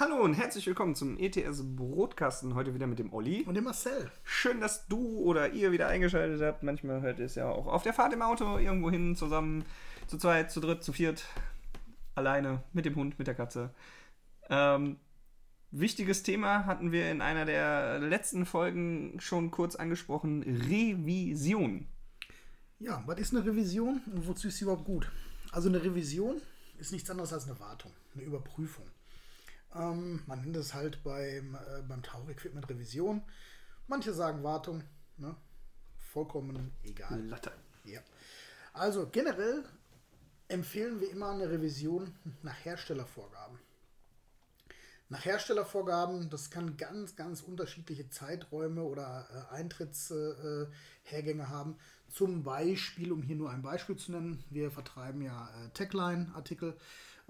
Hallo und herzlich willkommen zum ETS Brotkasten. Heute wieder mit dem Olli. Und dem Marcel. Schön, dass du oder ihr wieder eingeschaltet habt. Manchmal hört ihr es ja auch auf der Fahrt im Auto irgendwo hin zusammen, zu zweit, zu dritt, zu viert, alleine, mit dem Hund, mit der Katze. Ähm, wichtiges Thema hatten wir in einer der letzten Folgen schon kurz angesprochen: Revision. Ja, was ist eine Revision und wozu ist sie überhaupt gut? Also eine Revision ist nichts anderes als eine Wartung, eine Überprüfung. Ähm, man nennt es halt beim, äh, beim Tauchequipment Revision. Manche sagen Wartung, ne? vollkommen egal. Latte. Ja. Also generell empfehlen wir immer eine Revision nach Herstellervorgaben. Nach Herstellervorgaben, das kann ganz, ganz unterschiedliche Zeiträume oder äh, Eintrittshergänge äh, haben. Zum Beispiel, um hier nur ein Beispiel zu nennen, wir vertreiben ja äh, Techline-Artikel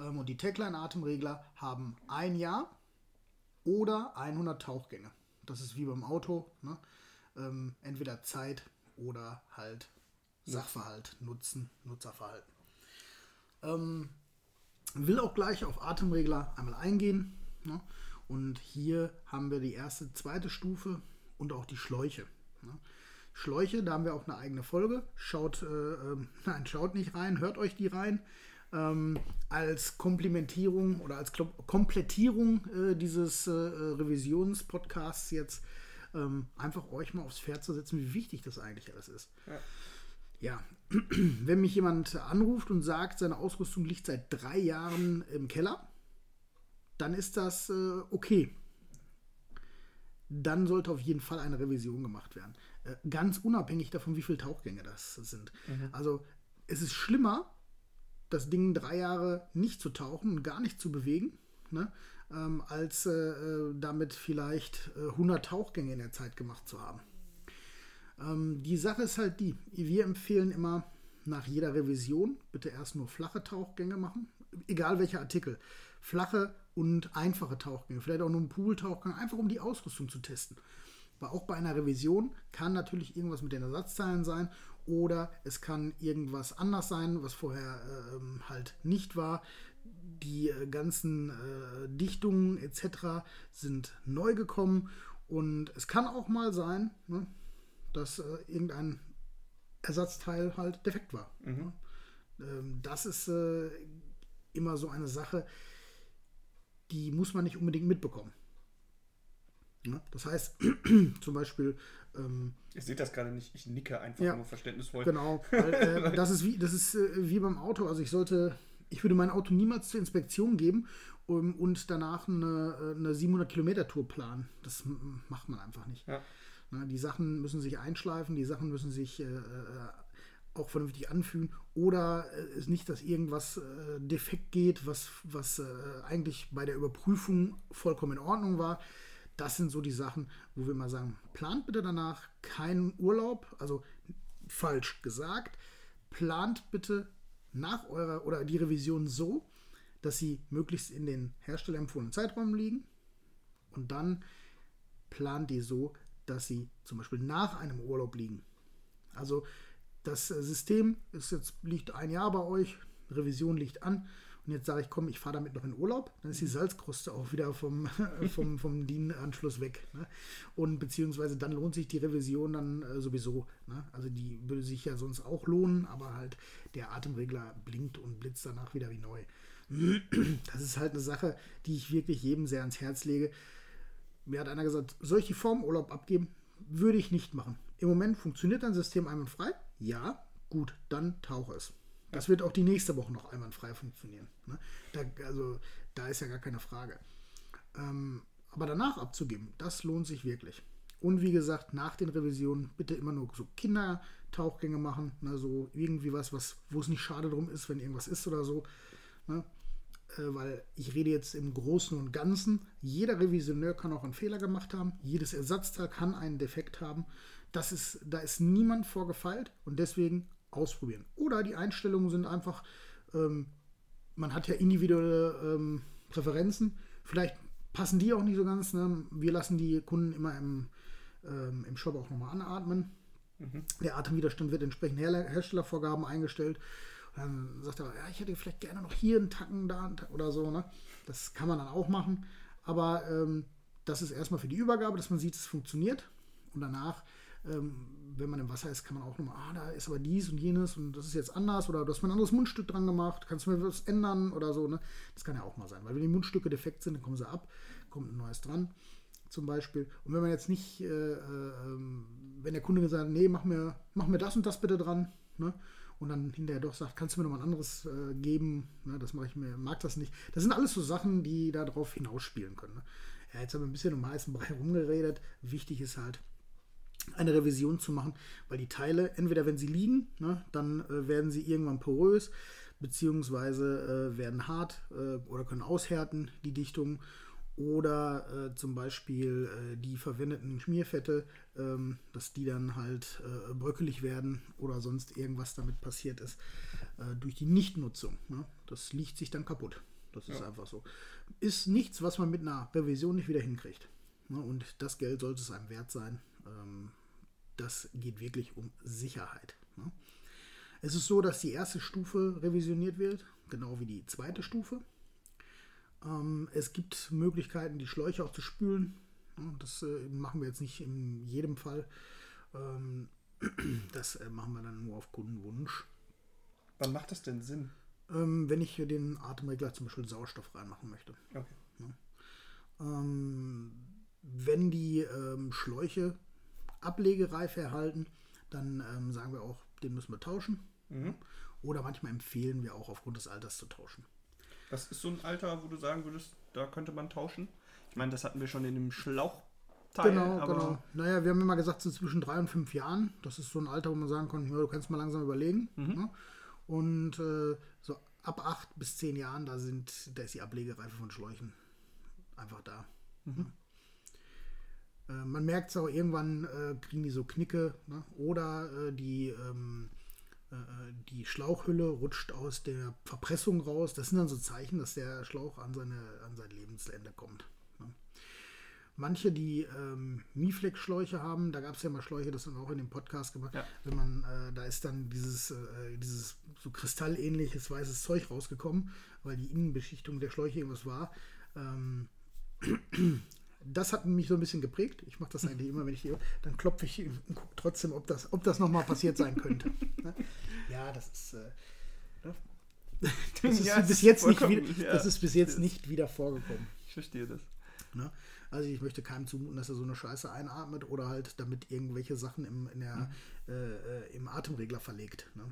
ähm, und die Techline-Atemregler haben ein Jahr oder 100 Tauchgänge. Das ist wie beim Auto, ne? ähm, entweder Zeit oder halt Sachverhalt, Nutzen, Nutzerverhalten. Ähm, will auch gleich auf Atemregler einmal eingehen. Ne? Und hier haben wir die erste, zweite Stufe und auch die Schläuche. Ne? Schläuche, da haben wir auch eine eigene Folge. Schaut, äh, äh, nein, schaut nicht rein, hört euch die rein. Ähm, als Komplementierung oder als Komplettierung äh, dieses äh, Revisionspodcasts jetzt ähm, einfach euch mal aufs Pferd zu setzen, wie wichtig das eigentlich alles ist. Ja. Ja, wenn mich jemand anruft und sagt, seine Ausrüstung liegt seit drei Jahren im Keller, dann ist das äh, okay. Dann sollte auf jeden Fall eine Revision gemacht werden. Äh, ganz unabhängig davon, wie viele Tauchgänge das sind. Mhm. Also es ist schlimmer, das Ding drei Jahre nicht zu tauchen und gar nicht zu bewegen, ne, ähm, als äh, äh damit vielleicht äh, 100 Tauchgänge in der Zeit gemacht zu haben. Ähm, die Sache ist halt die, wir empfehlen immer nach jeder Revision bitte erst nur flache Tauchgänge machen, egal welcher Artikel. Flache und einfache Tauchgänge, vielleicht auch nur ein Pool-Tauchgang, einfach um die Ausrüstung zu testen. Weil auch bei einer Revision kann natürlich irgendwas mit den Ersatzteilen sein oder es kann irgendwas anders sein, was vorher ähm, halt nicht war. Die äh, ganzen äh, Dichtungen etc. sind neu gekommen und es kann auch mal sein, ne, dass äh, irgendein Ersatzteil halt defekt war. Mhm. Ne? Ähm, das ist äh, immer so eine Sache, die muss man nicht unbedingt mitbekommen. Ja, das heißt, zum Beispiel. Ähm, Ihr seht das gerade nicht, ich nicke einfach ja, nur verständnisvoll. Genau, weil, äh, das ist, wie, das ist äh, wie beim Auto. Also ich sollte, ich würde mein Auto niemals zur Inspektion geben um, und danach eine, äh, eine 700 Kilometer Tour planen. Das macht man einfach nicht. Ja. Na, die Sachen müssen sich einschleifen, die Sachen müssen sich äh, äh auch vernünftig anfühlen oder es äh, nicht, dass irgendwas äh, defekt geht, was, was äh, eigentlich bei der Überprüfung vollkommen in Ordnung war das sind so die Sachen, wo wir mal sagen, plant bitte danach keinen Urlaub, also falsch gesagt, plant bitte nach eurer oder die Revision so, dass sie möglichst in den herstellerempfohlenen Zeiträumen liegen und dann plant die so, dass sie zum Beispiel nach einem Urlaub liegen. Also das System ist jetzt liegt ein Jahr bei euch, Revision liegt an und jetzt sage ich, komm, ich fahre damit noch in Urlaub, dann ist die Salzkruste auch wieder vom, vom, vom DIN-Anschluss weg. Ne? Und beziehungsweise dann lohnt sich die Revision dann äh, sowieso. Ne? Also die würde sich ja sonst auch lohnen, aber halt der Atemregler blinkt und blitzt danach wieder wie neu. Das ist halt eine Sache, die ich wirklich jedem sehr ans Herz lege. Mir hat einer gesagt, soll ich Form Urlaub abgeben? Würde ich nicht machen. Im Moment funktioniert dein System einwandfrei? Ja, gut, dann tauche es. Das wird auch die nächste Woche noch einwandfrei funktionieren. Ne? Da, also da ist ja gar keine Frage. Ähm, aber danach abzugeben, das lohnt sich wirklich. Und wie gesagt, nach den Revisionen bitte immer nur so Kindertauchgänge machen, ne, so irgendwie was, was wo es nicht schade drum ist, wenn irgendwas ist oder so. Ne? Äh, weil ich rede jetzt im Großen und Ganzen. Jeder Revisioneur kann auch einen Fehler gemacht haben. Jedes Ersatzteil kann einen Defekt haben. Das ist, da ist niemand vorgefeilt und deswegen ausprobieren. Oder die Einstellungen sind einfach, ähm, man hat ja individuelle ähm, Präferenzen. Vielleicht passen die auch nicht so ganz. Ne? Wir lassen die Kunden immer im, ähm, im Shop auch nochmal anatmen. Mhm. Der Atemwiderstand wird entsprechend Her Herstellervorgaben eingestellt. Und dann sagt er, ja, ich hätte vielleicht gerne noch hier einen Tacken da oder so. Ne? Das kann man dann auch machen. Aber ähm, das ist erstmal für die Übergabe, dass man sieht, es funktioniert. Und danach, ähm, wenn man im Wasser ist, kann man auch nochmal, ah, da ist aber dies und jenes und das ist jetzt anders oder du hast mal ein anderes Mundstück dran gemacht, kannst du mir was ändern oder so. Ne? Das kann ja auch mal sein, weil wenn die Mundstücke defekt sind, dann kommen sie ab, kommt ein neues dran zum Beispiel. Und wenn man jetzt nicht, äh, äh, wenn der Kunde gesagt hat, nee, mach mir, mach mir das und das bitte dran, ne? und dann hinterher doch sagt, kannst du mir noch mal ein anderes äh, geben, ne? das mache ich mir, mag das nicht. Das sind alles so Sachen, die darauf hinausspielen können. Ne? Ja, jetzt haben wir ein bisschen um heißen Brei rumgeredet. Wichtig ist halt, eine Revision zu machen, weil die Teile, entweder wenn sie liegen, ne, dann äh, werden sie irgendwann porös, beziehungsweise äh, werden hart äh, oder können aushärten, die Dichtung. Oder äh, zum Beispiel äh, die verwendeten Schmierfette, ähm, dass die dann halt äh, bröckelig werden oder sonst irgendwas damit passiert ist durch die Nichtnutzung. Ne? Das liegt sich dann kaputt. Das ist ja. einfach so. Ist nichts, was man mit einer Revision nicht wieder hinkriegt. Ne? Und das Geld sollte es einem wert sein. Ähm, das geht wirklich um Sicherheit. Ne? Es ist so, dass die erste Stufe revisioniert wird, genau wie die zweite Stufe. Ähm, es gibt Möglichkeiten, die Schläuche auch zu spülen. Das äh, machen wir jetzt nicht in jedem Fall. Ähm, das äh, machen wir dann nur auf Kundenwunsch. Wann macht das denn Sinn? ähm, wenn ich hier den Atemregler zum Beispiel Sauerstoff reinmachen möchte. Okay. Ja. Ähm, wenn die Schläuche Ablegereife erhalten, dann ähm, sagen wir auch, den müssen wir tauschen. Mhm. Oder manchmal empfehlen wir auch aufgrund des Alters zu tauschen. Was ist so ein Alter, wo du sagen würdest, da könnte man tauschen? Ich meine, das hatten wir schon in dem Schlauch. Genau, genau. Naja, wir haben immer gesagt, so zwischen drei und fünf Jahren. Das ist so ein Alter, wo man sagen kann, ja, du kannst mal langsam überlegen. Mhm. Ne? Und äh, so ab acht bis zehn Jahren, da sind, da ist die Ablegereife von Schläuchen einfach da. Mhm. Äh, man merkt es auch, irgendwann äh, kriegen die so Knicke ne? oder äh, die, ähm, äh, die Schlauchhülle rutscht aus der Verpressung raus. Das sind dann so Zeichen, dass der Schlauch an, seine, an sein Lebensende kommt. Manche, die ähm, Miflex-Schläuche haben, da gab es ja mal Schläuche, das haben wir auch in dem Podcast gemacht, ja. wenn man, äh, da ist dann dieses, äh, dieses so kristallähnliches weißes Zeug rausgekommen, weil die Innenbeschichtung der Schläuche irgendwas war. Ähm, das hat mich so ein bisschen geprägt. Ich mache das eigentlich immer, wenn ich hier, dann klopfe ich und gucke trotzdem, ob das, ob das nochmal passiert sein könnte. Ne? ja, das ist. Äh, ne? das ist ja, bis jetzt nicht wieder, ja. das ist bis jetzt nicht wieder vorgekommen. Ich verstehe das. Ne? Also ich möchte keinem zumuten, dass er so eine Scheiße einatmet oder halt damit irgendwelche Sachen im, der, mhm. äh, äh, im Atemregler verlegt. Ne?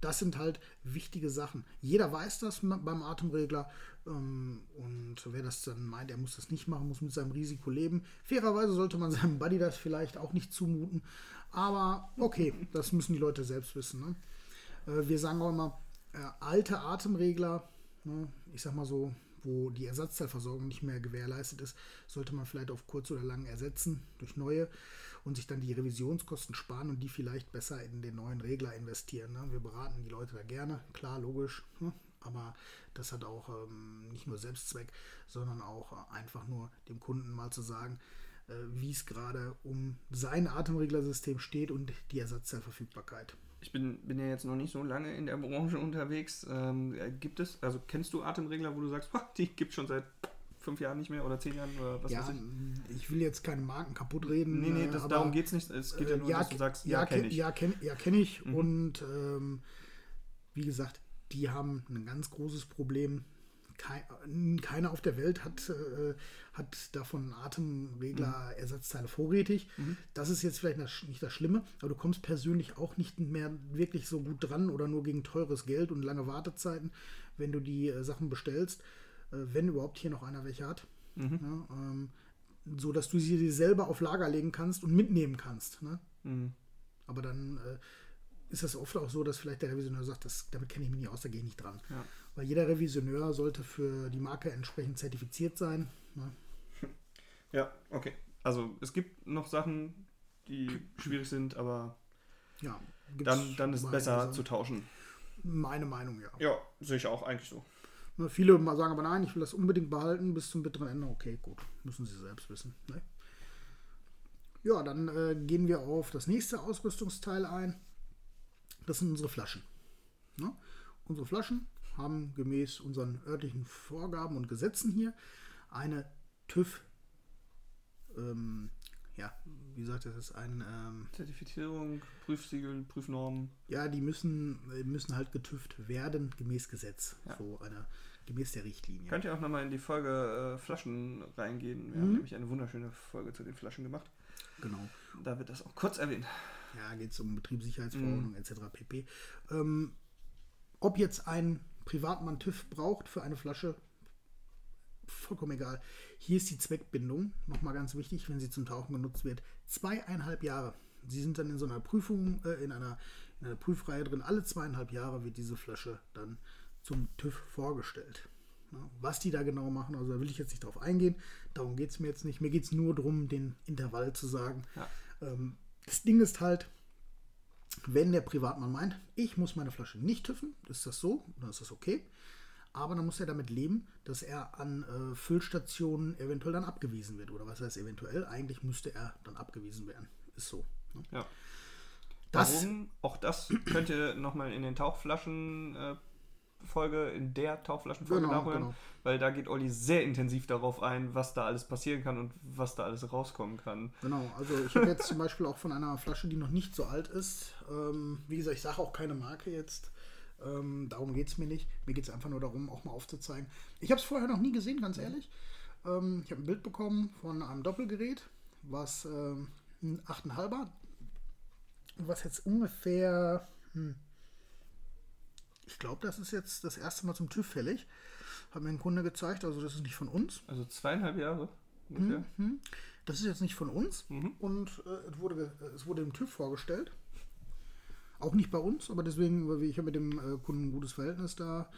Das sind halt wichtige Sachen. Jeder weiß das beim Atemregler. Ähm, und wer das dann meint, er muss das nicht machen, muss mit seinem Risiko leben. Fairerweise sollte man seinem Buddy das vielleicht auch nicht zumuten. Aber okay, das müssen die Leute selbst wissen. Ne? Äh, wir sagen auch immer, äh, alte Atemregler, ne? ich sag mal so wo die Ersatzteilversorgung nicht mehr gewährleistet ist, sollte man vielleicht auf kurz oder lang ersetzen durch neue und sich dann die Revisionskosten sparen und die vielleicht besser in den neuen Regler investieren. Ne? Wir beraten die Leute da gerne, klar, logisch, ne? aber das hat auch ähm, nicht nur Selbstzweck, sondern auch äh, einfach nur dem Kunden mal zu sagen, äh, wie es gerade um sein Atemreglersystem steht und die Ersatzteilverfügbarkeit ich bin, bin ja jetzt noch nicht so lange in der Branche unterwegs. Ähm, gibt es, also kennst du Atemregler, wo du sagst, die gibt es schon seit fünf Jahren nicht mehr oder zehn Jahren oder was ja, weiß ich? Ich will jetzt keine Marken kaputt reden. Nee, nee, das, darum geht es nicht. Es geht ja nur, ja, dass du sagst, ja, ja kenne ich. Ja, kenne ja, kenn ich. Mhm. Und ähm, wie gesagt, die haben ein ganz großes Problem keiner auf der Welt hat, äh, hat davon Atemregler-Ersatzteile vorrätig. Mhm. Das ist jetzt vielleicht nicht das Schlimme, aber du kommst persönlich auch nicht mehr wirklich so gut dran oder nur gegen teures Geld und lange Wartezeiten, wenn du die äh, Sachen bestellst, äh, wenn überhaupt hier noch einer welche hat. Mhm. Ja, ähm, so dass du sie dir selber auf Lager legen kannst und mitnehmen kannst. Ne? Mhm. Aber dann äh, ist es oft auch so, dass vielleicht der Revisionär sagt, das, damit kenne ich mich nicht aus, da gehe ich nicht dran. Ja. Weil jeder Revisioneur sollte für die Marke entsprechend zertifiziert sein. Ne? Ja, okay. Also es gibt noch Sachen, die schwierig sind, aber ja, dann, dann ist es besser zu tauschen. Meine Meinung, ja. Ja, sehe ich auch eigentlich so. Ne, viele sagen aber nein, ich will das unbedingt behalten bis zum bitteren Ende. Okay, gut, müssen sie selbst wissen. Ne? Ja, dann äh, gehen wir auf das nächste Ausrüstungsteil ein. Das sind unsere Flaschen. Ne? Unsere Flaschen haben gemäß unseren örtlichen Vorgaben und Gesetzen hier eine TÜV, ähm, ja, wie gesagt, das ist ein, ähm, Zertifizierung, Prüfsiegel, Prüfnormen. ja, die müssen, müssen halt getüft werden, gemäß Gesetz. Ja. So eine, gemäß der Richtlinie. Könnt ihr auch nochmal in die Folge äh, Flaschen reingehen. Wir Mhm. haben nämlich eine wunderschöne Folge zu den Flaschen gemacht. Genau. Da wird das auch kurz erwähnt. Ja, geht es um Betriebssicherheitsverordnung etc. pp. Ähm, ob jetzt ein Privatmann TÜV braucht für eine Flasche, vollkommen egal. Hier ist die Zweckbindung, nochmal ganz wichtig, wenn sie zum Tauchen genutzt wird, zweieinhalb Jahre. Sie sind dann in so einer Prüfung, äh, in, einer, in einer Prüfreihe drin. Alle zweieinhalb Jahre wird diese Flasche dann zum TÜV vorgestellt. Was die da genau machen, also da will ich jetzt nicht drauf eingehen. Darum geht es mir jetzt nicht. Mir geht es nur darum, den Intervall zu sagen. Ja. Ähm, das Ding ist halt, wenn der Privatmann meint, ich muss meine Flasche nicht tüffen, ist das so, dann ist das okay. Aber dann muss er damit leben, dass er an äh, Füllstationen eventuell dann abgewiesen wird. Oder was heißt eventuell? Eigentlich müsste er dann abgewiesen werden. Ist so. Ne? Ja. Das, Warum? Auch das könnt ihr nochmal in den Tauchflaschen äh, Folge, in der Tauchflaschenfolge Genau, nachhören. genau. Weil da geht Olli sehr intensiv darauf ein, was da alles passieren kann und was da alles rauskommen kann. Genau, also ich habe jetzt zum Beispiel auch von einer Flasche, die noch nicht so alt ist. Ähm, wie gesagt, ich sage auch keine Marke jetzt. Ähm, darum geht es mir nicht. Mir geht es einfach nur darum, auch mal aufzuzeigen. Ich habe es vorher noch nie gesehen, ganz ehrlich. Ähm, ich habe ein Bild bekommen von einem Doppelgerät, was ähm, ein 8,5er, was jetzt ungefähr, hm, ich glaube, das ist jetzt das erste Mal zum TÜV fällig. Hat mir ein Kunde gezeigt, also das ist nicht von uns. Also zweieinhalb Jahre ungefähr. Mhm. Das ist jetzt nicht von uns Mhm. und äh, es, wurde, es wurde dem TÜV vorgestellt. Auch nicht bei uns, aber deswegen, weil ich habe mit dem äh, Kunden ein gutes Verhältnis da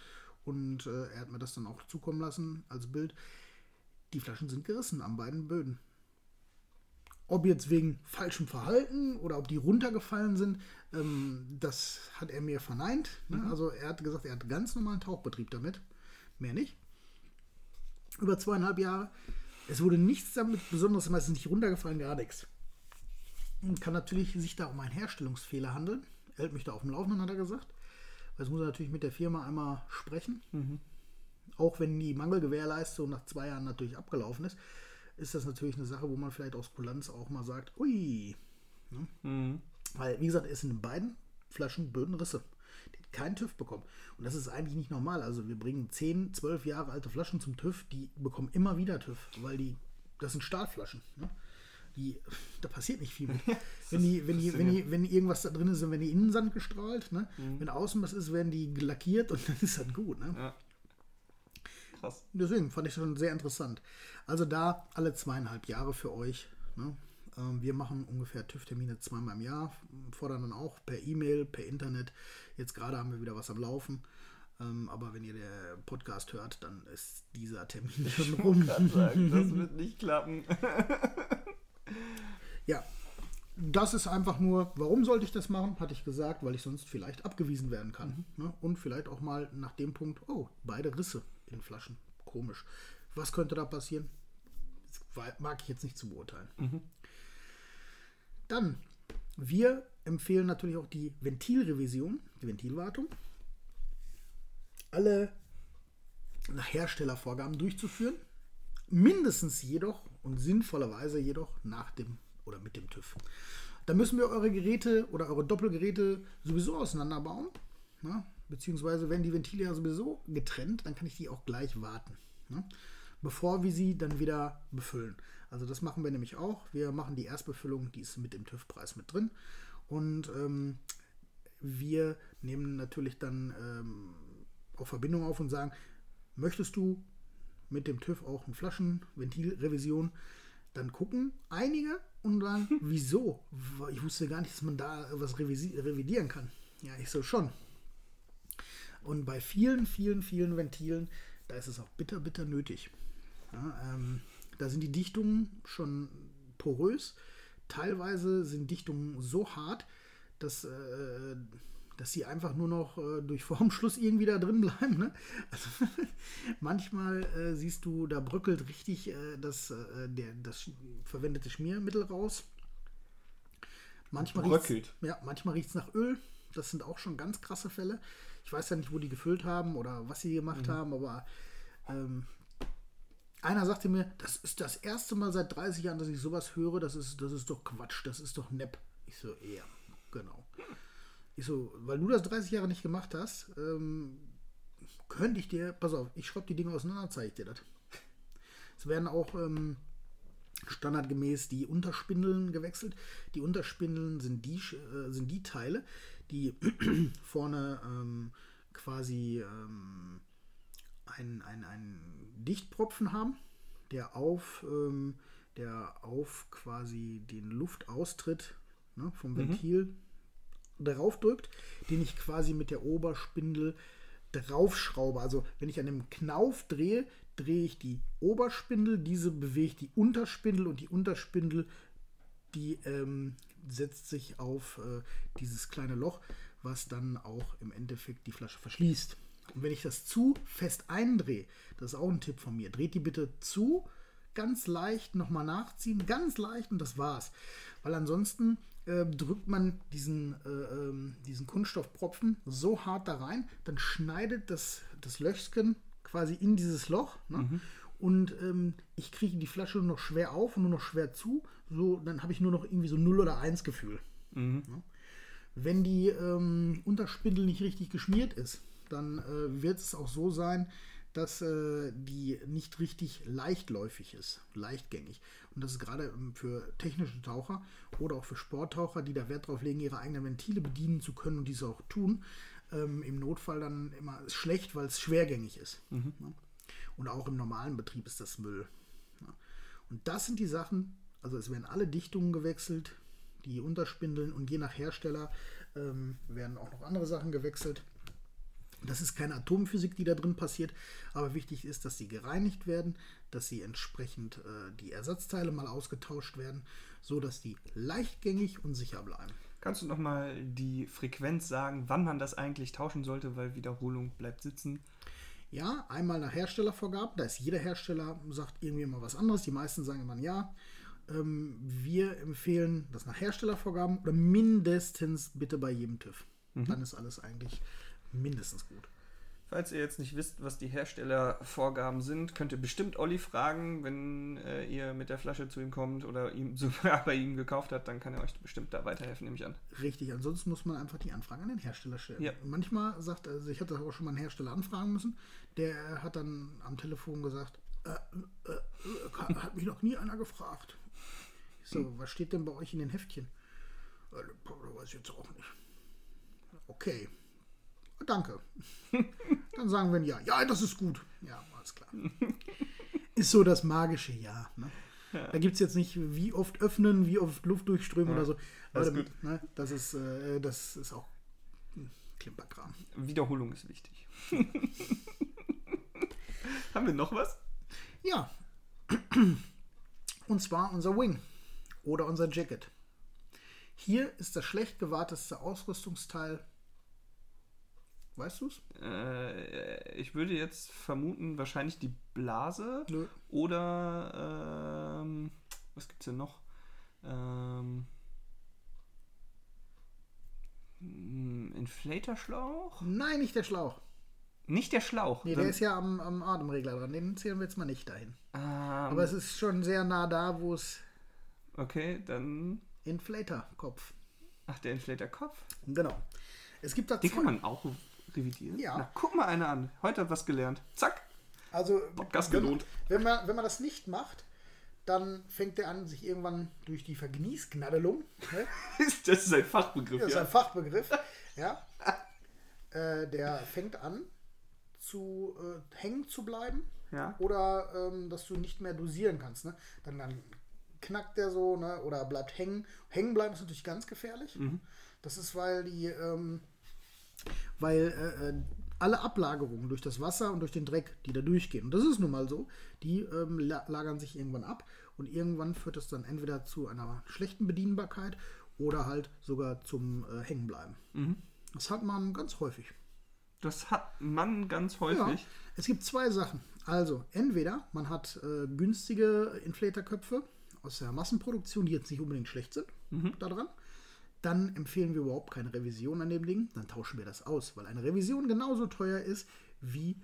und äh, er hat mir das dann auch zukommen lassen als Bild. Die Flaschen sind gerissen an beiden Böden. Ob jetzt wegen falschem Verhalten oder ob die runtergefallen sind, ähm, das hat er mir verneint. Ne? Also er hat gesagt, er hat ganz normalen Tauchbetrieb damit. Mehr nicht. Über zweieinhalb Jahre. Es wurde nichts damit Besonderes, meistens nicht runtergefallen, gar nichts. Und kann natürlich sich da um einen Herstellungsfehler handeln. Er hält mich da auf dem Laufenden, hat er gesagt. Weil es muss er natürlich mit der Firma einmal sprechen. Auch wenn die Mangelgewährleistung nach zwei Jahren natürlich abgelaufen ist, ist das natürlich eine Sache, wo man vielleicht aus Kulanz auch mal sagt, ui. Ne? Mhm. Weil, wie gesagt, es sind in beiden Flaschen Böden Risse. Die hat keinen TÜV bekommen. Und das ist eigentlich nicht normal. Also wir bringen 10, 12 Jahre alte Flaschen zum TÜV, die bekommen immer wieder TÜV, weil die, das sind Stahlflaschen. Ne? Die, da passiert nicht viel mit. wenn, die, wenn, die, wenn, die, wenn irgendwas da drin ist, dann werden die Innensand gestrahlt. Ne? Wenn außen was ist, werden die lackiert und dann ist das gut. Ne? Ja. Krass. Deswegen fand ich schon sehr interessant. Also da alle zweieinhalb Jahre für euch. Ne? Ähm, wir machen ungefähr TÜV-Termine zweimal im Jahr, fordern dann auch per E-Mail, per Internet. Jetzt gerade haben wir wieder was am Laufen. Ähm, aber wenn ihr den Podcast hört, dann ist dieser Termin schon rum. Sagen, das wird nicht klappen. Ja, das ist einfach nur, warum sollte ich das machen? Hatte ich gesagt, weil ich sonst vielleicht abgewiesen werden kann. Ne? Und vielleicht auch mal nach dem Punkt, oh, beide Risse in Flaschen. Komisch. Was könnte da passieren? Das mag ich jetzt nicht zu beurteilen. Dann, wir empfehlen natürlich auch die Ventilrevision, die Ventilwartung. Alle nach Herstellervorgaben durchzuführen. Mindestens jedoch und sinnvollerweise jedoch nach dem oder mit dem TÜV. Da müssen wir eure Geräte oder eure Doppelgeräte sowieso auseinanderbauen. Ne? Beziehungsweise werden die Ventile ja sowieso getrennt, dann kann ich die auch gleich warten. Ne? Bevor wir sie dann wieder befüllen. Also das machen wir nämlich auch. Wir machen die Erstbefüllung, die ist mit dem TÜV-Preis mit drin. Und ähm, wir nehmen natürlich dann ähm, auch Verbindung auf und sagen, möchtest du mit dem TÜV auch eine Flaschenventilrevision, dann gucken einige und sagen, wieso? Ich wusste gar nicht, dass man da was revidieren kann. Ja, ich so schon. Und bei vielen, vielen, vielen Ventilen, da ist es auch bitter, bitter nötig. Ja, ähm, da sind die Dichtungen schon porös. Teilweise sind Dichtungen so hart, dass, äh, dass sie einfach nur noch äh, durch Formschluss irgendwie da drin bleiben. Ne? Also, manchmal äh, siehst du, da bröckelt richtig äh, das, äh, der, das verwendete Schmiermittel raus. Manchmal ja, riecht es nach Öl. Das sind auch schon ganz krasse Fälle. Ich weiß ja nicht, wo die gefüllt haben oder was sie gemacht haben, aber ähm, einer sagte mir, das ist das erste Mal seit 30 Jahren, dass ich sowas höre, das ist, das ist doch Quatsch, das ist doch nepp. Ich so, ja, genau. Ich so, weil du das 30 Jahre nicht gemacht hast, ähm, könnte ich dir, pass auf, ich schraube die Dinge auseinander, zeige ich dir das. Es werden auch ähm, standardgemäß die Unterspindeln gewechselt. Die Unterspindeln sind die, äh, sind die Teile, die vorne ähm, quasi ähm, einen, einen, einen Dichtpropfen haben, der auf, ähm, der auf quasi den Luftaustritt ne, vom Ventil mhm. drauf drückt, den ich quasi mit der Oberspindel draufschraube. Also wenn ich an dem Knauf drehe, drehe ich die Oberspindel, diese bewegt die Unterspindel und die Unterspindel, die ähm, setzt sich auf äh, dieses kleine Loch, was dann auch im Endeffekt die Flasche verschließt. Und wenn ich das zu fest eindrehe, das ist auch ein Tipp von mir, dreht die bitte zu, ganz leicht nochmal nachziehen, ganz leicht und das war's. Weil ansonsten äh, drückt man diesen, äh, ähm, diesen Kunststoffpropfen so hart da rein, dann schneidet das, das Löchchen quasi in dieses Loch. Ne? Mhm. Und ähm, ich kriege die Flasche nur noch schwer auf und nur noch schwer zu. So, dann habe ich nur noch irgendwie so 0 oder 1 Gefühl. Mhm. Wenn die ähm, Unterspindel nicht richtig geschmiert ist, dann äh, wird es auch so sein, dass äh, die nicht richtig leichtläufig ist, leichtgängig. Und das ist gerade ähm, für technische Taucher oder auch für Sporttaucher, die da Wert drauf legen, ihre eigenen Ventile bedienen zu können und diese auch tun, ähm, im Notfall dann immer schlecht, weil es schwergängig ist. Mhm. Und auch im normalen Betrieb ist das Müll. Und das sind die Sachen, also es werden alle Dichtungen gewechselt, die Unterspindeln und je nach Hersteller ähm, werden auch noch andere Sachen gewechselt. Das ist keine Atomphysik, die da drin passiert, aber wichtig ist, dass sie gereinigt werden, dass sie entsprechend äh, die Ersatzteile mal ausgetauscht werden, so dass die leichtgängig und sicher bleiben. Kannst du noch mal die Frequenz sagen, wann man das eigentlich tauschen sollte, weil Wiederholung bleibt sitzen? Ja, einmal nach Herstellervorgaben, da ist jeder Hersteller sagt irgendwie immer was anderes. Die meisten sagen immer ja. Ähm, wir empfehlen das nach Herstellervorgaben oder mindestens bitte bei jedem TÜV. Mhm. Dann ist alles eigentlich mindestens gut. Falls ihr jetzt nicht wisst, was die Herstellervorgaben sind, könnt ihr bestimmt Olli fragen, wenn äh, ihr mit der Flasche zu ihm kommt oder ihm sogar bei ihm gekauft habt, dann kann er euch bestimmt da weiterhelfen, nehme ich an. Richtig, ansonsten muss man einfach die Anfrage an den Hersteller stellen. Ja. Manchmal sagt, also ich hatte auch schon mal einen Hersteller anfragen müssen, der hat dann am Telefon gesagt, äh, äh, äh hat mich noch nie einer gefragt. Ich so, hm. was steht denn bei euch in den Heftchen? Äh, weiß ich jetzt auch nicht. Okay. Danke. Dann sagen wir ein Ja. Ja, das ist gut. Ja, alles klar. Ist so das magische Ja. Ne? Ja. Da gibt es jetzt nicht, wie oft öffnen, wie oft Luft durchströmen ja, oder so. Das ist, gut. Ne, das, ist, äh, das ist auch Klimperkram. Wiederholung ist wichtig. Haben wir noch was? Ja. Und zwar unser Wing oder unser Jacket. Hier ist das schlecht gewarteste Ausrüstungsteil Weißt du es? Äh, ich würde jetzt vermuten, wahrscheinlich die Blase. Nö. Oder ähm, was es denn noch? Ähm, hm, Inflatorschlauch? Nein, nicht der Schlauch. Nicht der Schlauch. Nee, der ist ja am, am Atemregler dran. Den zählen wir jetzt mal nicht dahin. Ähm. Aber es ist schon sehr nah da, wo es. Okay, dann. Inflator-Kopf. Ach, der Inflator-Kopf? Genau. Es gibt da Den kann man auch revidieren? Ja. Na, guck mal einer an. Heute hat was gelernt. Zack. Also, Podcast gelohnt. Wenn man, wenn man das nicht macht, dann fängt er an, sich irgendwann durch die Vergniesknaddelung. Ne? das ist ein Fachbegriff. Das ist ein Fachbegriff. ja. Äh, der fängt an, zu äh, hängen zu bleiben. Ja. Oder ähm, dass du nicht mehr dosieren kannst. Ne? Dann, dann knackt der so ne? oder bleibt hängen. Hängen bleiben ist natürlich ganz gefährlich. Mhm. Das ist, weil die ähm, weil äh, äh, alle Ablagerungen durch das Wasser und durch den Dreck, die da durchgehen, und das ist nun mal so, die ähm, lagern sich irgendwann ab und irgendwann führt es dann entweder zu einer schlechten Bedienbarkeit oder halt sogar zum äh, Hängenbleiben. Mhm. Das hat man ganz häufig. Das hat man ganz häufig. Ja, es gibt zwei Sachen. Also, entweder man hat äh, günstige Inflatorköpfe aus der Massenproduktion, die jetzt nicht unbedingt schlecht sind, mhm. daran dann empfehlen wir überhaupt keine Revision an dem Ding. Dann tauschen wir das aus, weil eine Revision genauso teuer ist wie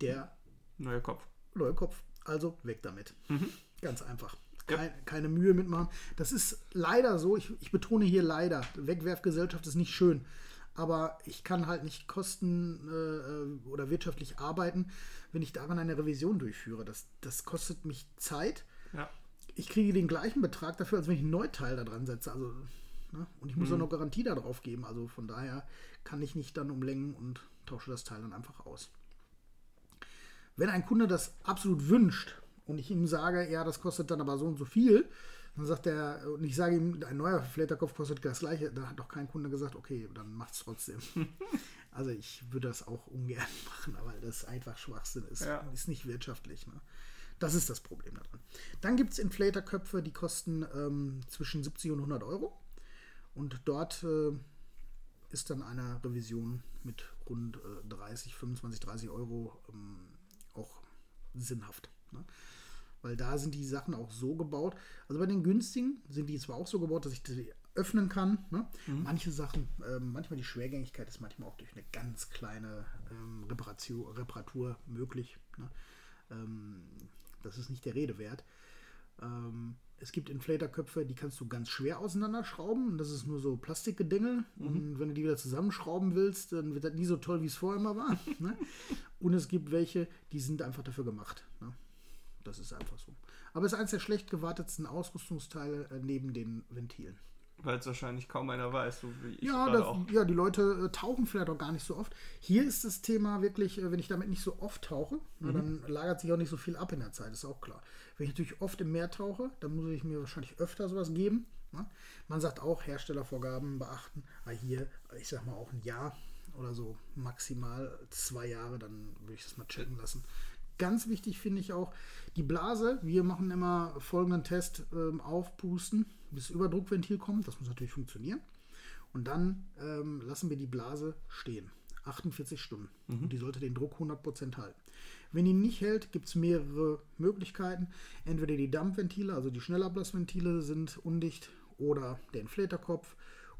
der neue Kopf. Neue Kopf. Also weg damit. Mhm. Ganz einfach. Kein, keine Mühe mitmachen. Das ist leider so, ich, ich betone hier leider, Wegwerfgesellschaft ist nicht schön. Aber ich kann halt nicht kosten äh, oder wirtschaftlich arbeiten, wenn ich daran eine Revision durchführe. Das, das kostet mich Zeit. Ja. Ich kriege den gleichen Betrag dafür, als wenn ich ein Neuteil da dran setze. Also, ne? Und ich muss Mhm. auch noch Garantie darauf geben. Also von daher kann ich nicht dann umlängen und tausche das Teil dann einfach aus. Wenn ein Kunde das absolut wünscht und ich ihm sage, ja, das kostet dann aber so und so viel, dann sagt er, und ich sage ihm, ein neuer Flaterkopf kostet das gleiche, dann hat doch kein Kunde gesagt, okay, dann macht es trotzdem. also ich würde das auch ungern machen, aber das einfach Schwachsinn ist. Ja. Ist nicht wirtschaftlich. Ne? Das ist das Problem daran. Dann gibt es Inflatorköpfe, die kosten ähm, zwischen 70 und 100 Euro. Und dort äh, ist dann eine Revision mit rund äh, 30, 25, 30 Euro ähm, auch sinnhaft. Ne? Weil da sind die Sachen auch so gebaut. Also bei den günstigen sind die zwar auch so gebaut, dass ich die öffnen kann. Ne? Manche Sachen, ähm, manchmal die Schwergängigkeit ist manchmal auch durch eine ganz kleine ähm, Reparation, Reparatur möglich. Ne? Ähm, das ist nicht der Rede wert. Ähm, es gibt Inflatorköpfe, die kannst du ganz schwer auseinanderschrauben. Das ist nur so Plastikgedingel. Und wenn du die wieder zusammenschrauben willst, dann wird das nie so toll, wie es vorher immer war. ne? Und es gibt welche, die sind einfach dafür gemacht. Ne? Das ist einfach so. Aber es ist eines der schlecht gewartetsten Ausrüstungsteile äh, neben den Ventilen. Weil es wahrscheinlich kaum einer weiß, so wie ich Ja, das, auch. ja, die Leute äh, tauchen vielleicht auch gar nicht so oft. Hier ist das Thema wirklich, äh, wenn ich damit nicht so oft tauche, na, dann lagert sich auch nicht so viel ab in der Zeit, ist auch klar. Wenn ich natürlich oft im Meer tauche, dann muss ich mir wahrscheinlich öfter sowas geben. Ne? Man sagt auch, Herstellervorgaben beachten. Aber hier, ich sag mal auch ein Jahr oder so, maximal zwei Jahre, dann würde ich das mal checken lassen. Ganz wichtig finde ich auch die Blase. Wir machen immer folgenden Test ähm, aufpusten, bis Überdruckventil kommt. Das muss natürlich funktionieren. Und dann ähm, lassen wir die Blase stehen. 48 Stunden. Und die sollte den Druck 100% halten. Wenn die nicht hält, gibt es mehrere Möglichkeiten. Entweder die Dampfventile, also die Schnellablassventile sind undicht oder der Inflatorkopf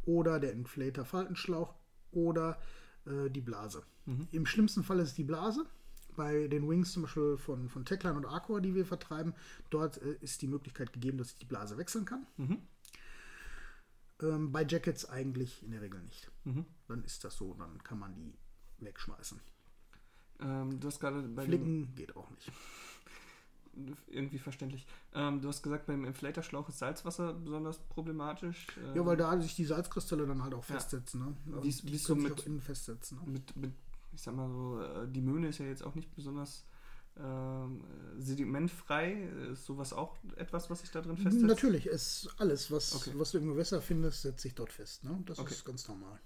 oder der Inflator-Faltenschlauch oder äh, die Blase. Im schlimmsten Fall ist es die Blase. Bei den Wings zum Beispiel von, von Techline und Accor, die wir vertreiben, dort äh, ist die Möglichkeit gegeben, dass ich die Blase wechseln kann. Ähm, bei Jackets eigentlich in der Regel nicht. Dann ist das so, dann kann man die wegschmeißen. Ähm, du hast gerade bei Flicken geht auch nicht. irgendwie verständlich. Ähm, du hast gesagt, beim Inflatorschlauch ist Salzwasser besonders problematisch. Ähm, Ja, weil da sich die Salzkristalle dann halt auch Ja. festsetzen. Ne? Und Wie die wie so können sich mit- auch innen festsetzen. Ne? mit, mit, ich sag mal so, äh, die Möhne ist ja jetzt auch nicht besonders ähm, äh, sedimentfrei. Ist sowas auch etwas, was sich da drin festsetzt? Natürlich ist alles, was, Okay. was du im Gewässer findest, setzt sich dort fest. Ne? Das Okay. ist ganz normal.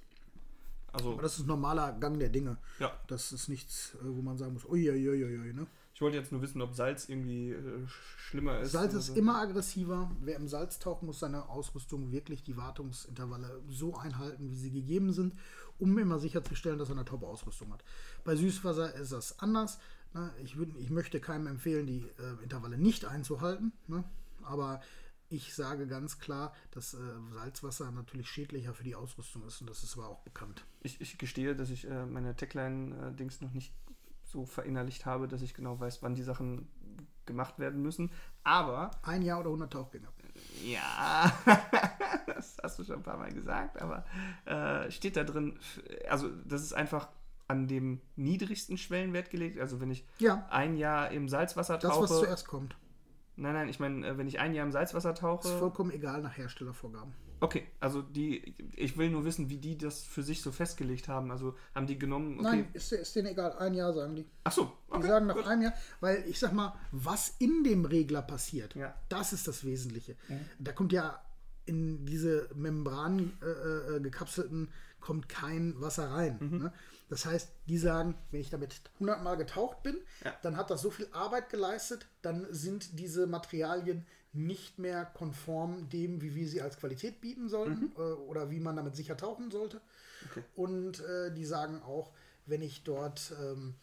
Also, Aber das ist ein normaler Gang der Dinge. ja. Das ist nichts, äh, wo man sagen muss, uiuiuiui. Ne? Ich wollte jetzt nur wissen, ob Salz irgendwie äh, sch- schlimmer ist. Salz ist so. immer aggressiver. Wer im Salz taucht, muss seine Ausrüstung wirklich die Wartungsintervalle so einhalten, wie sie gegeben sind, um immer sicherzustellen, dass er eine Top-Ausrüstung hat. Bei Süßwasser ist das anders. Ne? Ich, würd, ich möchte keinem empfehlen, die äh, Intervalle nicht einzuhalten. Ne? Aber ich sage ganz klar, dass äh, Salzwasser natürlich schädlicher für die Ausrüstung ist und das ist aber auch bekannt. Ich, ich gestehe, dass ich äh, meine Techline-Dings noch nicht so verinnerlicht habe, dass ich genau weiß, wann die Sachen gemacht werden müssen. Aber Ein Jahr oder 100 Tauchgänge. Ja, das hast du schon ein paar Mal gesagt, aber äh, steht da drin, also das ist einfach an dem niedrigsten Schwellenwert gelegt. Also wenn ich Ja, ein Jahr im Salzwasser das, tauche. was zuerst kommt. Nein, nein, ich meine, äh, wenn ich ein Jahr im Salzwasser Ist tauche. vollkommen egal nach Herstellervorgaben. Okay, also die, ich will nur wissen, wie die das für sich so festgelegt haben. Also haben die genommen, okay. Nein, ist, ist denen egal. Ein Jahr sagen die. Ach so, Die okay, sagen nach gut. einem Jahr, weil ich sag mal, was in dem Regler passiert, Ja. das ist das Wesentliche. Da kommt ja in diese Membran äh, äh, gekapselten kommt kein Wasser rein. Mhm. Ne? Das heißt, die sagen, wenn ich damit 100 Mal getaucht bin, Ja. dann hat das so viel Arbeit geleistet, dann sind diese Materialien nicht mehr konform dem, wie wir sie als Qualität bieten sollten äh, oder wie man damit sicher tauchen sollte. Okay. Und äh, die sagen auch, wenn ich dort ähm,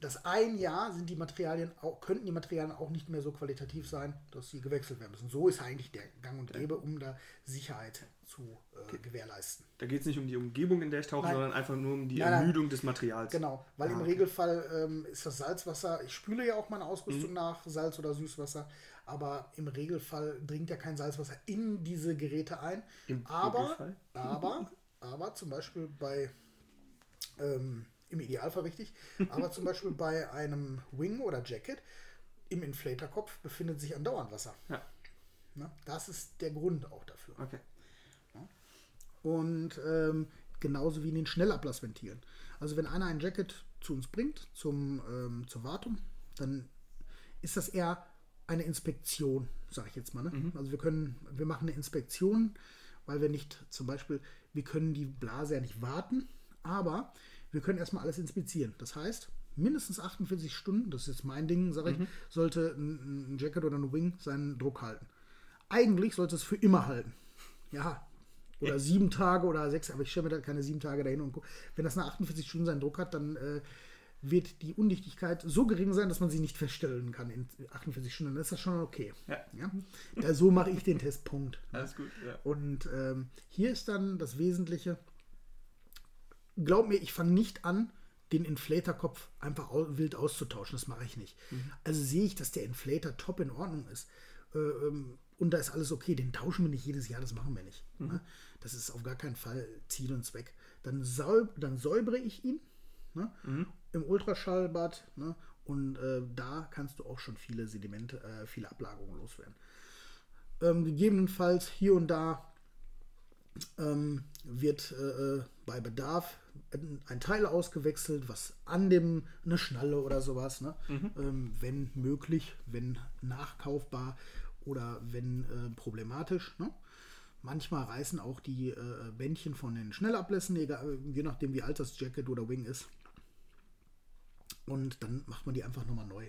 das ein Jahr sind die Materialien auch, könnten die Materialien auch nicht mehr so qualitativ sein, dass sie gewechselt werden müssen. So ist eigentlich der Gang und Gäbe, um da Sicherheit zu äh, okay. gewährleisten. Da geht es nicht um die Umgebung, in der ich tauche, nein. sondern einfach nur um die nein, Ermüdung nein. des Materials. Genau, weil ah, im okay. Regelfall ähm, ist das Salzwasser, ich spüle ja auch meine Ausrüstung mhm. nach Salz- oder Süßwasser, aber im Regelfall dringt ja kein Salzwasser in diese Geräte ein. Im aber, Regelfall? aber, aber zum Beispiel bei ähm, im Idealfall richtig. Aber zum Beispiel bei einem Wing oder Jacket im Inflatorkopf befindet sich andauernd Wasser. Ja. Na, das ist der Grund auch dafür. Okay. Ja. Und ähm, genauso wie in den Schnellablassventilen. Also wenn einer ein Jacket zu uns bringt, zum, ähm, zur Wartung, dann ist das eher eine Inspektion, sage ich jetzt mal. Ne? Mhm. Also wir können, wir machen eine Inspektion, weil wir nicht zum Beispiel, wir können die Blase ja nicht warten, aber wir können erstmal alles inspizieren. Das heißt, mindestens 48 Stunden, das ist jetzt mein Ding, sage ich, mhm. sollte ein, ein, Jacket oder ein Wing seinen Druck halten. Eigentlich sollte es für immer halten. Ja, oder ja. sieben Tage oder sechs, aber ich stelle mir da keine sieben Tage dahin und gucke. Wenn das nach 48 Stunden seinen Druck hat, dann äh, wird die Undichtigkeit so gering sein, dass man sie nicht feststellen kann in 48 Stunden. Dann ist das schon okay. Ja. ja? Da, so mache ich den Testpunkt. Alles gut, ja. Und ähm, hier ist dann das Wesentliche, glaub mir, ich fange nicht an, den Inflatorkopf einfach wild auszutauschen. Das mache ich nicht. Mhm. Also sehe ich, dass der Inflator top in Ordnung ist. Äh, ähm, und da ist alles okay. Den tauschen wir nicht jedes Jahr, das machen wir nicht. Mhm. Ne? Das ist auf gar keinen Fall Ziel und Zweck. Dann, säub, dann säubere ich ihn ne? mhm. im Ultraschallbad ne? und äh, da kannst du auch schon viele Sedimente, äh, viele Ablagerungen loswerden. Ähm, gegebenenfalls hier und da ähm, wird äh, bei Bedarf ein Teil ausgewechselt, was an dem, eine Schnalle oder sowas, ne? Mhm. Ähm, wenn möglich, wenn nachkaufbar oder wenn äh, problematisch. Ne? Manchmal reißen auch die äh, Bändchen von den Schnellablässen, egal, je nachdem wie alt das Jacket oder Wing ist. Und dann macht man die einfach nochmal neu.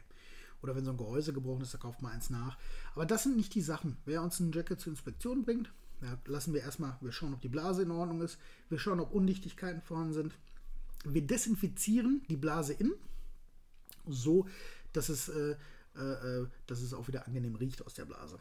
Oder wenn so ein Gehäuse gebrochen ist, da kauft man eins nach. Aber das sind nicht die Sachen. Wer uns ein Jacket zur Inspektion bringt, lassen wir erstmal, wir schauen, ob die Blase in Ordnung ist, wir schauen, ob Undichtigkeiten vorhanden sind. Wir desinfizieren die Blase innen, so dass es, äh, äh, dass es auch wieder angenehm riecht aus der Blase.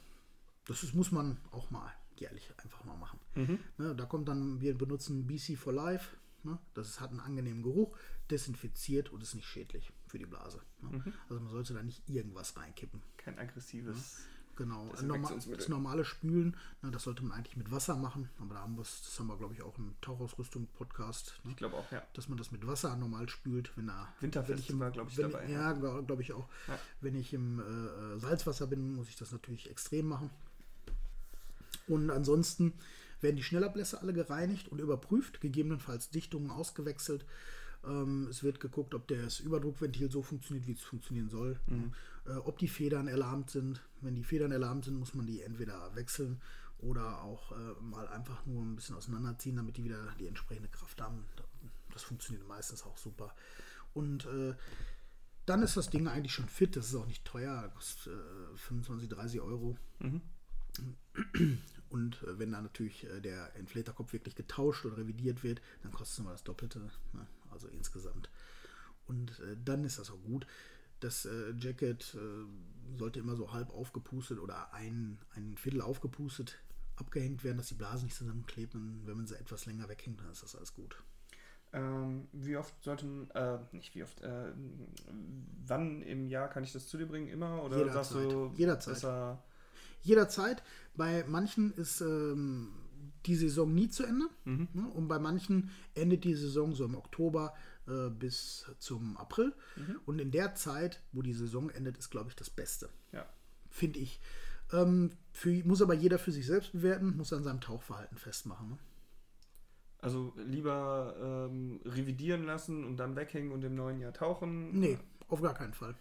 Das ist, muss man auch mal jährlich einfach mal machen. Mhm. Ne, da kommt dann, wir benutzen BC for Life, ne, das hat einen angenehmen Geruch, desinfiziert und ist nicht schädlich für die Blase. Ne. Mhm. Also man sollte da nicht irgendwas reinkippen. Kein aggressives. Genau, das, das normale Spülen, ne, das sollte man eigentlich mit Wasser machen, aber da haben wir das haben wir, glaube ich, auch im Tauchausrüstung-Podcast. Ne, ich glaube auch, ja. Dass man das mit Wasser normal spült, wenn er. Winterfest war, glaube ich, wenn, dabei. Ja, glaube glaub ich auch. Ja. Wenn ich im äh, Salzwasser bin, muss ich das natürlich extrem machen. Und ansonsten werden die Schnellablässe alle gereinigt und überprüft, gegebenenfalls Dichtungen ausgewechselt. Ähm, es wird geguckt, ob das Überdruckventil so funktioniert, wie es funktionieren soll. Mhm. Äh, ob die Federn erlahmt sind. Wenn die Federn erlahmt sind, muss man die entweder wechseln oder auch äh, mal einfach nur ein bisschen auseinanderziehen, damit die wieder die entsprechende Kraft haben. Das funktioniert meistens auch super. Und äh, dann ist das Ding eigentlich schon fit. Das ist auch nicht teuer, kostet äh, 25, 30 Euro. Mhm. Und äh, wenn dann natürlich äh, der Inflatorkopf wirklich getauscht oder revidiert wird, dann kostet es nochmal das Doppelte. Ne? Also insgesamt. Und äh, dann ist das auch gut. Das äh, Jacket äh, sollte immer so halb aufgepustet oder ein, ein Viertel aufgepustet abgehängt werden, dass die Blasen nicht zusammenkleben. Und wenn man sie etwas länger weghängt, dann ist das alles gut. Ähm, wie oft sollten, äh, nicht wie oft, äh, wann im Jahr kann ich das zu dir bringen? Immer? Oder Jederzeit. sagst du, Jederzeit. Jederzeit. Bei manchen ist ähm, die Saison nie zu Ende. Mhm. Ne? Und bei manchen endet die Saison so im Oktober äh, bis zum April. Mhm. Und in der Zeit, wo die Saison endet, ist, glaube ich, das Beste. Ja. Finde ich. Ähm, für, muss aber jeder für sich selbst bewerten, muss an seinem Tauchverhalten festmachen. Ne? Also lieber ähm, revidieren lassen und dann weghängen und im neuen Jahr tauchen? Nee, auf gar keinen Fall.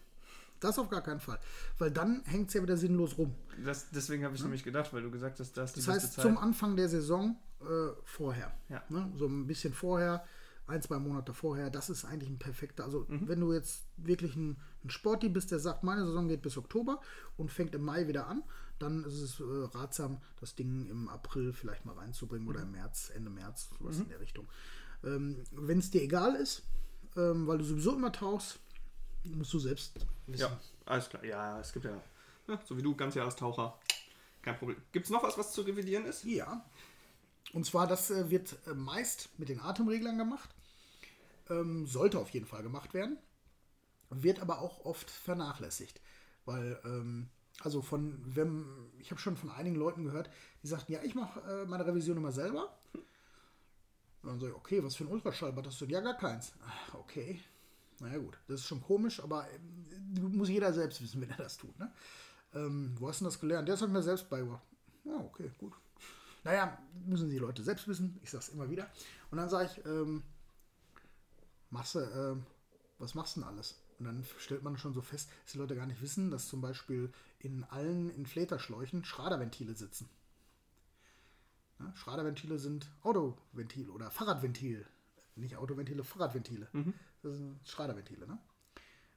Das auf gar keinen Fall. Weil dann hängt es ja wieder sinnlos rum. Das, deswegen habe ich ja? nämlich gedacht, weil du gesagt hast, das Das heißt, zum Anfang der Saison äh, vorher. Ja. Ne? So ein bisschen vorher, ein, zwei Monate vorher. Das ist eigentlich ein perfekter. Also, mhm. wenn du jetzt wirklich ein, ein Sporty bist, der sagt, meine Saison geht bis Oktober und fängt im Mai wieder an, dann ist es äh, ratsam, das Ding im April vielleicht mal reinzubringen mhm. oder im März, Ende März, sowas mhm. in der Richtung. Ähm, wenn es dir egal ist, ähm, weil du sowieso immer tauchst, Musst du selbst wissen. Ja, alles klar. Ja, es gibt ja, ja so wie du, Ganzjahrestaucher. Kein Problem. Gibt es noch was, was zu revidieren ist? Ja. Und zwar, das äh, wird äh, meist mit den Atemreglern gemacht. Ähm, sollte auf jeden Fall gemacht werden. Wird aber auch oft vernachlässigt. Weil, ähm, also von, wenn, ich habe schon von einigen Leuten gehört, die sagten, ja, ich mache äh, meine Revision immer selber. Und dann sage ich, okay, was für ein Ultraschallbad hast du? Ja, gar keins. Ach, okay. Naja gut, das ist schon komisch, aber äh, muss jeder selbst wissen, wenn er das tut. Ne? Ähm, wo hast du das gelernt? Der hat mir selbst beigebracht. Ja, okay, gut. Naja, müssen die Leute selbst wissen. Ich sage es immer wieder. Und dann sage ich, ähm, du, ähm, was machst du denn alles? Und dann stellt man schon so fest, dass die Leute gar nicht wissen, dass zum Beispiel in allen Inflatorschläuchen Schraderventile sitzen. Ja, Schraderventile sind Autoventile oder Fahrradventil. Nicht Autoventile, Fahrradventile. Mhm. Das sind Schraderventile. Ne?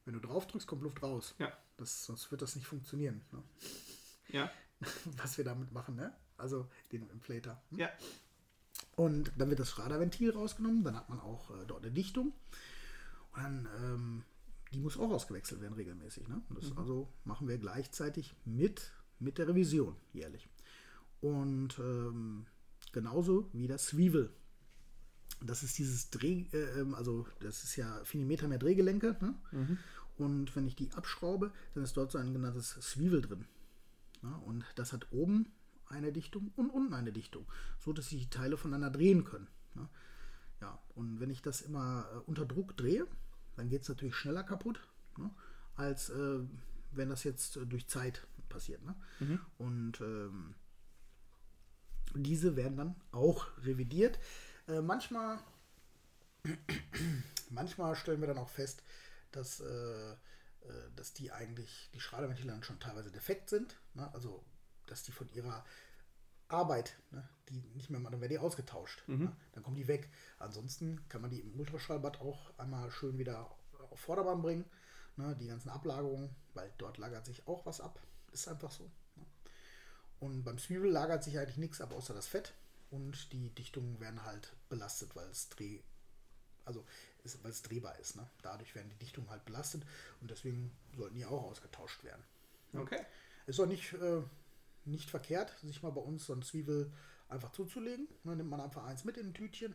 Wenn du drauf drückst, kommt Luft raus. Ja. Das, sonst wird das nicht funktionieren. Ne? Ja. Was wir damit machen, ne? Also den Inflator. Hm? Ja. Und dann wird das Schraderventil rausgenommen, dann hat man auch äh, dort eine Dichtung. Und dann, ähm, die muss auch ausgewechselt werden regelmäßig. Ne? Und das also machen wir gleichzeitig mit, mit der Revision jährlich. Und ähm, genauso wie das Swivel. Das ist dieses Dreh, äh, ähm, also das ist ja viele Meter mehr Drehgelenke. Ne? Und wenn ich die abschraube, dann ist dort so ein genanntes Swivel drin. Ja, und das hat oben eine Dichtung und unten eine Dichtung, so dass sich die Teile voneinander drehen können. Ja, ja und wenn ich das immer äh, unter Druck drehe, dann geht es natürlich schneller kaputt, ne, als äh, wenn das jetzt äh, durch Zeit passiert. Ne? Und ähm, diese werden dann auch revidiert. Äh, manchmal, manchmal stellen wir dann auch fest, dass, äh, äh, dass die eigentlich, die Schraderventile dann schon teilweise defekt sind. Ne? Also, dass die von ihrer Arbeit, ne? die nicht mehr, dann werden die ausgetauscht. Ne? Dann kommen die weg. Ansonsten kann man die im Ultraschallbad auch einmal schön wieder auf Vorderbahn bringen. Ne? Die ganzen Ablagerungen, weil dort lagert sich auch was ab. Ist einfach so. Ne? Und beim Zwiebel lagert sich eigentlich nichts ab, außer das Fett. Und die Dichtungen werden halt belastet, weil es dreh, also weil es drehbar ist. Ne? Dadurch werden die Dichtungen halt belastet und deswegen sollten die auch ausgetauscht werden. Okay. Ist auch nicht, äh, nicht verkehrt, sich mal bei uns so ein Zwiebel einfach zuzulegen. Dann nimmt man einfach eins mit in ein Tütchen.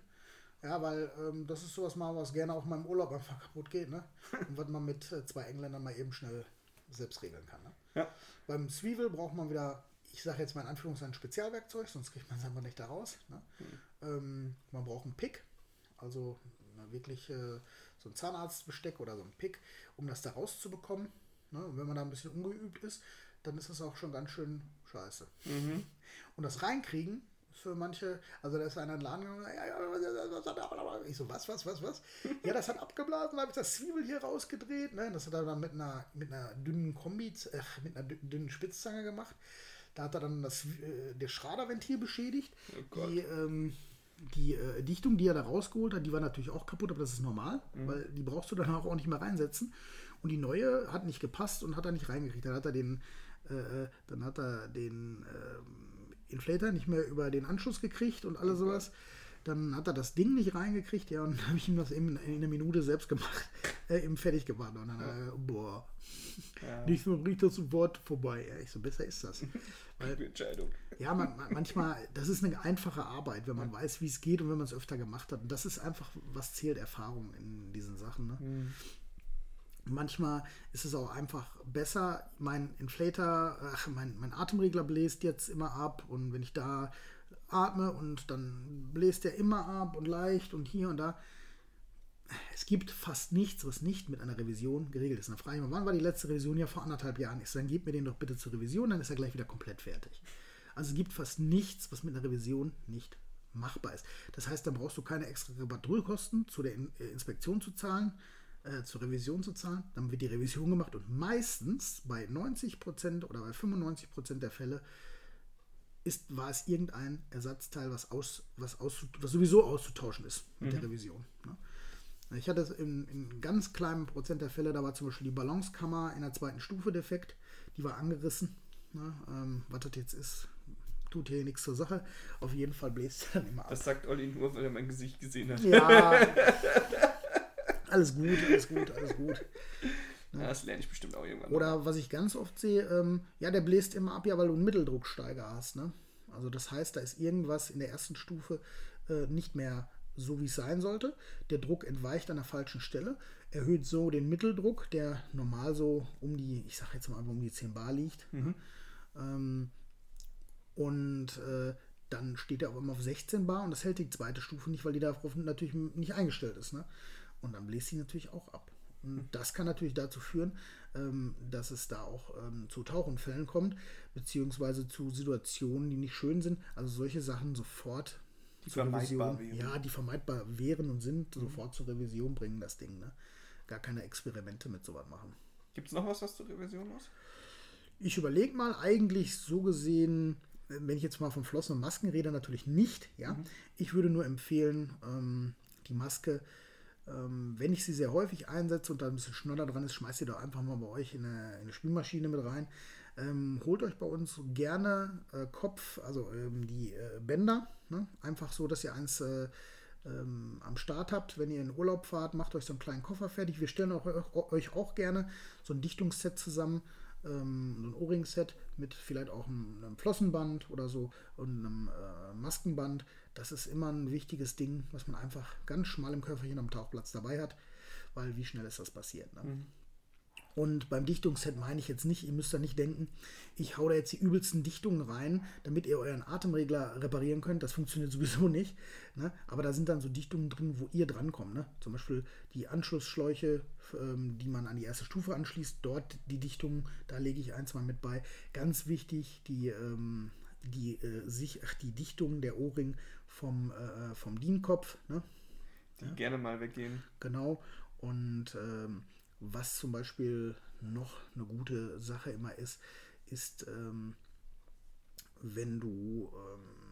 Ja, weil ähm, das ist sowas mal, was gerne auch mal im Urlaub einfach kaputt geht. Ne? Und was man mit äh, zwei Engländern mal eben schnell selbst regeln kann. Ne? Ja. Beim Zwiebel braucht man wieder, ich sage jetzt mal in Anführungszeichen Spezialwerkzeug, sonst kriegt man es einfach nicht da raus. Ne? Ähm, man braucht einen Pick, also wirklich äh, so ein Zahnarztbesteck oder so ein Pick, um das da rauszubekommen. Ne? Und wenn man da ein bisschen ungeübt ist, dann ist das auch schon ganz schön scheiße. Und das Reinkriegen für manche, also da ist einer in den Laden gegangen, ja, ja, was hat ich so, was, was, was, was? Ja, das hat abgeblasen, da habe ich das Zwiebel hier rausgedreht, ne? Das hat er dann mit einer, mit einer dünnen Kombi, äh, mit einer dü- dünnen Spitzzange gemacht. Da hat er dann das, äh, das Schraderventil beschädigt. Oh die ähm, die äh, Dichtung, die er da rausgeholt hat, die war natürlich auch kaputt, aber das ist normal, weil die brauchst du dann auch nicht mehr reinsetzen. Und die neue hat nicht gepasst und hat er nicht reingekriegt. Dann hat er den, äh, dann hat er den ähm, Inflator nicht mehr über den Anschluss gekriegt und alles sowas. Dann hat er das Ding nicht reingekriegt, ja, und dann habe ich ihm das eben in einer Minute selbst gemacht, äh, eben fertig gemacht. Und dann, hat er, boah, Ja. nicht so richtig sofort vorbei. Ja, ich so, besser ist das. Weil Entscheidung. ja, man, man, manchmal, das ist eine einfache Arbeit, wenn man weiß, wie es geht und wenn man es öfter gemacht hat. Und das ist einfach, was zählt Erfahrung in diesen Sachen. Ne? Manchmal ist es auch einfach besser, mein Inflator, ach, mein, mein Atemregler bläst jetzt immer ab und wenn ich da atme und dann bläst der immer ab und leicht und hier und da. Es gibt fast nichts, was nicht mit einer Revision geregelt ist. Dann frage ich mich, wann war die letzte Revision? Ja, vor anderthalb Jahren ist. Dann gebt mir den doch bitte zur Revision, dann ist er gleich wieder komplett fertig. Also es gibt fast nichts, was mit einer Revision nicht machbar ist. Das heißt, dann brauchst du keine extra Reparaturkosten zu der In äh, Inspektion zu zahlen, äh, zur Revision zu zahlen. Dann wird die Revision gemacht und meistens bei 90% oder bei 95% der Fälle ist, war es irgendein Ersatzteil, was, aus, was, aus, was sowieso auszutauschen ist mit der Revision. Ne? Ich hatte es in, in ganz kleinem Prozent der Fälle, da war zum Beispiel die Balancekammer in der zweiten Stufe defekt, die war angerissen. Ne? Ähm, was das jetzt ist, tut hier nichts zur Sache. Auf jeden Fall bläst es dann immer ab. Das sagt Olli nur, weil er mein Gesicht gesehen hat. Ja. alles gut, alles gut, alles gut. Ja, das lerne ich bestimmt auch irgendwann. Oder was ich ganz oft sehe, ähm, ja, der bläst immer ab, ja, weil du einen Mitteldrucksteiger hast. Ne? Also das heißt, da ist irgendwas in der ersten Stufe äh, nicht mehr so, wie es sein sollte. Der Druck entweicht an der falschen Stelle, erhöht so den Mitteldruck, der normal so um die, ich sage jetzt mal um die 10 Bar liegt. Mhm. Ähm, und äh, dann steht er auch immer auf 16 Bar und das hält die zweite Stufe nicht, weil die darauf natürlich nicht eingestellt ist. Ne? Und dann bläst sie natürlich auch ab. Und das kann natürlich dazu führen, ähm, dass es da auch ähm, zu Tauchunfällen kommt, beziehungsweise zu Situationen, die nicht schön sind. Also solche Sachen sofort die vermeidbar wären. Ja, die vermeidbar wären und sind, mhm. sofort zur Revision bringen, das Ding. Ne? Gar keine Experimente mit sowas machen. Gibt es noch was, was zur Revision muss? Ich überlege mal, eigentlich so gesehen, wenn ich jetzt mal von Flossen und Masken rede, natürlich nicht. Ja? Mhm. Ich würde nur empfehlen, ähm, die Maske, ähm, wenn ich sie sehr häufig einsetze und da ein bisschen Schnodder dran ist, schmeißt ihr doch einfach mal bei euch in eine, in eine Spülmaschine mit rein. Ähm, holt euch bei uns gerne äh, Kopf, also ähm, die äh, Bänder, ne? einfach so, dass ihr eins äh, ähm, am Start habt. Wenn ihr in Urlaub fahrt, macht euch so einen kleinen Koffer fertig. Wir stellen auch, euch auch gerne so ein Dichtungsset zusammen ähm, so ein O-Ring-Set mit vielleicht auch einem, einem, Flossenband oder so und einem äh, Maskenband. Das ist immer ein wichtiges Ding, was man einfach ganz schmal im Köfferchen am Tauchplatz dabei hat, weil wie schnell ist das passiert. Ne? Mhm. Und beim Dichtungsset meine ich jetzt nicht, ihr müsst da nicht denken, ich hau da jetzt die übelsten Dichtungen rein, damit ihr euren Atemregler reparieren könnt. Das funktioniert sowieso nicht. Ne? Aber da sind dann so Dichtungen drin, wo ihr drankommt. Ne? Zum Beispiel die Anschlussschläuche, ähm, die man an die erste Stufe anschließt. Dort die Dichtungen, da lege ich ein, zwei mit bei. Ganz wichtig, die, ähm, die, äh, sich, ach, die Dichtung der Ohrring vom, äh, vom Dienkopf. Ne? Die ja? gerne mal weggehen. Genau. Und ähm, was zum Beispiel noch eine gute Sache immer ist, ist, ähm, wenn du ähm,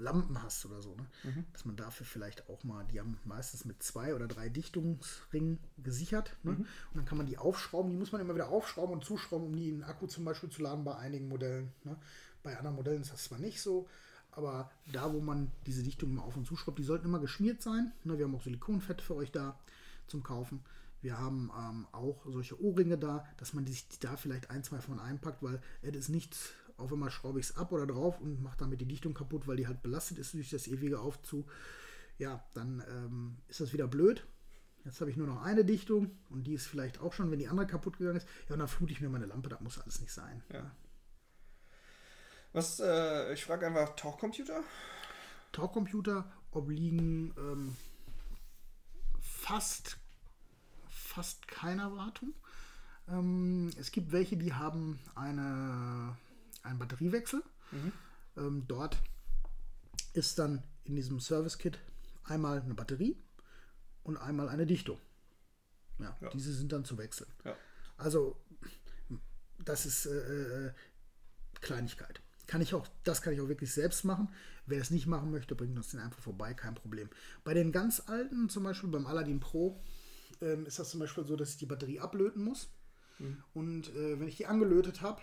Lampen hast oder so, ne? Mhm. dass man dafür vielleicht auch mal, die haben meistens mit zwei oder drei Dichtungsringen gesichert. Ne? Mhm. Und dann kann man die aufschrauben, die muss man immer wieder aufschrauben und zuschrauben, um die in den Akku zum Beispiel zu laden bei einigen Modellen. Ne? Bei anderen Modellen ist das zwar nicht so, aber da, wo man diese Dichtungen mal auf und zuschraubt, die sollten immer geschmiert sein. Ne? Wir haben auch Silikonfett für euch da zum Kaufen. Wir haben ähm, auch solche Ohrringe da, dass man sich da vielleicht ein, zwei von einpackt, weil es ist nichts, auf einmal schraube ich es ab oder drauf und mache damit die Dichtung kaputt, weil die halt belastet ist durch das ewige Aufzu. Ja, dann ähm, ist das wieder blöd. Jetzt habe ich nur noch eine Dichtung und die ist vielleicht auch schon, wenn die andere kaputt gegangen ist. Ja, und dann flute ich mir meine Lampe, das muss alles nicht sein. Ja. Was, äh, ich frage einfach, Tauchcomputer? Tauchcomputer obliegen ähm, fast fast keine Wartung. Ähm, es gibt welche, die haben eine, einen Batteriewechsel. Mhm. Ähm, dort ist dann in diesem Service-Kit einmal eine Batterie und einmal eine Dichtung. Ja, ja. diese sind dann zu wechseln. Ja. Also, das ist äh, äh, Kleinigkeit. Kann ich auch, das kann ich auch wirklich selbst machen. Wer es nicht machen möchte, bringt uns den einfach vorbei, kein Problem. Bei den ganz alten, zum Beispiel beim Aladdin Pro, ähm, ist das zum Beispiel so, dass ich die Batterie ablöten muss. Mhm. Und äh, wenn ich die angelötet habe,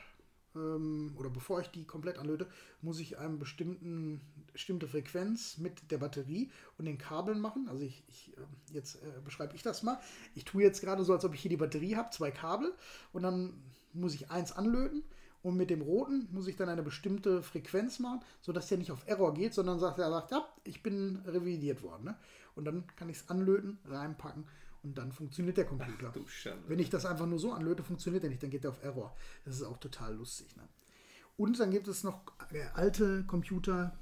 ähm, oder bevor ich die komplett anlöte, muss ich eine bestimmten, bestimmte Frequenz mit der Batterie und den Kabeln machen. Also ich, ich äh, jetzt äh, beschreibe ich das mal. Ich tue jetzt gerade so, als ob ich hier die Batterie habe, zwei Kabel und dann muss ich eins anlöten. Und mit dem roten muss ich dann eine bestimmte Frequenz machen, sodass der nicht auf Error geht, sondern sagt, er sagt, ja, ich bin revidiert worden. Ne? Und dann kann ich es anlöten, reinpacken und dann funktioniert der Computer. Ach, Wenn ich das einfach nur so anlöte, funktioniert er nicht, dann geht er auf Error. Das ist auch total lustig. Ne? Und dann gibt es noch äh, alte Computer,